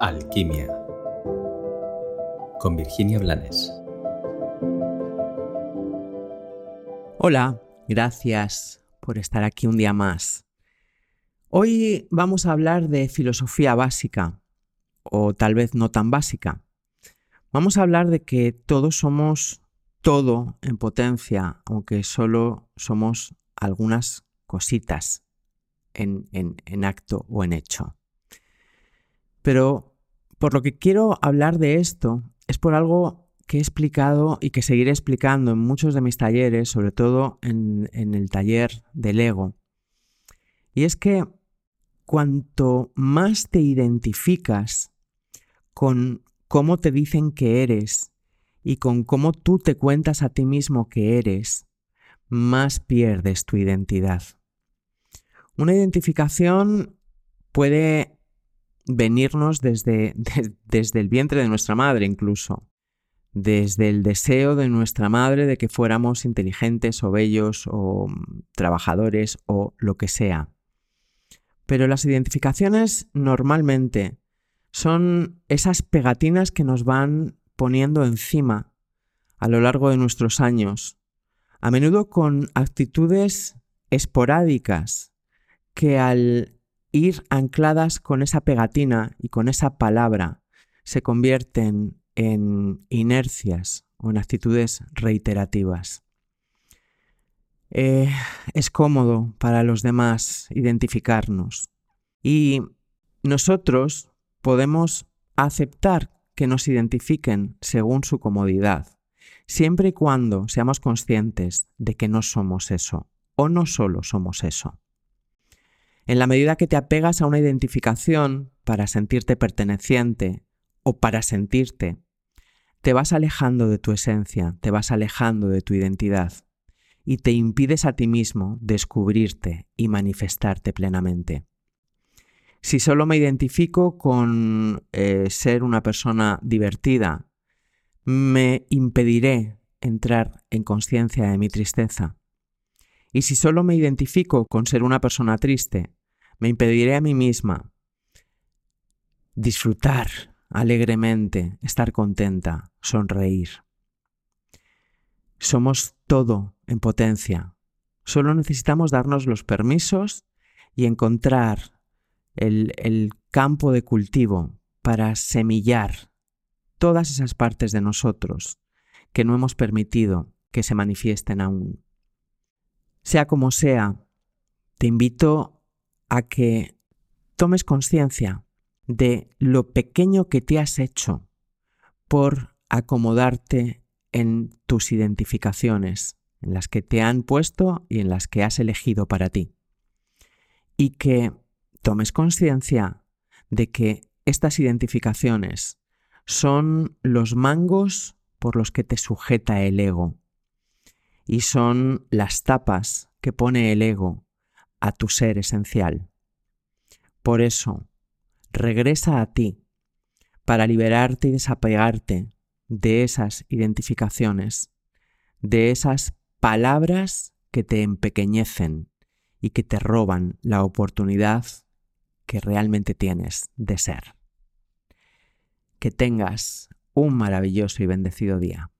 Alquimia con Virginia Blanes. Hola, gracias por estar aquí un día más. Hoy vamos a hablar de filosofía básica, o tal vez no tan básica. Vamos a hablar de que todos somos todo en potencia, aunque solo somos algunas cositas en, en acto o en hecho. Pero por lo que quiero hablar de esto es por algo que he explicado y que seguiré explicando en muchos de mis talleres, sobre todo en, en el taller del ego. Y es que cuanto más te identificas con cómo te dicen que eres y con cómo tú te cuentas a ti mismo que eres, más pierdes tu identidad. Una identificación puede venirnos desde, desde el vientre de nuestra madre incluso, desde el deseo de nuestra madre de que fuéramos inteligentes o bellos o mm, trabajadores o lo que sea. Pero las identificaciones normalmente son esas pegatinas que nos van poniendo encima a lo largo de nuestros años, a menudo con actitudes esporádicas que al ir ancladas con esa pegatina y con esa palabra se convierten en inercias o en actitudes reiterativas. Eh, es cómodo para los demás identificarnos y nosotros podemos aceptar que nos identifiquen según su comodidad, siempre y cuando seamos conscientes de que no somos eso o no solo somos eso. En la medida que te apegas a una identificación para sentirte perteneciente o para sentirte, te vas alejando de tu esencia, te vas alejando de tu identidad y te impides a ti mismo descubrirte y manifestarte plenamente. Si solo me identifico con eh, ser una persona divertida, me impediré entrar en conciencia de mi tristeza. Y si solo me identifico con ser una persona triste, me impediré a mí misma disfrutar alegremente, estar contenta, sonreír. Somos todo en potencia. Solo necesitamos darnos los permisos y encontrar el, el campo de cultivo para semillar todas esas partes de nosotros que no hemos permitido que se manifiesten aún. Sea como sea, te invito a que tomes conciencia de lo pequeño que te has hecho por acomodarte en tus identificaciones, en las que te han puesto y en las que has elegido para ti. Y que tomes conciencia de que estas identificaciones son los mangos por los que te sujeta el ego y son las tapas que pone el ego a tu ser esencial. Por eso, regresa a ti para liberarte y desapegarte de esas identificaciones, de esas palabras que te empequeñecen y que te roban la oportunidad que realmente tienes de ser. Que tengas un maravilloso y bendecido día.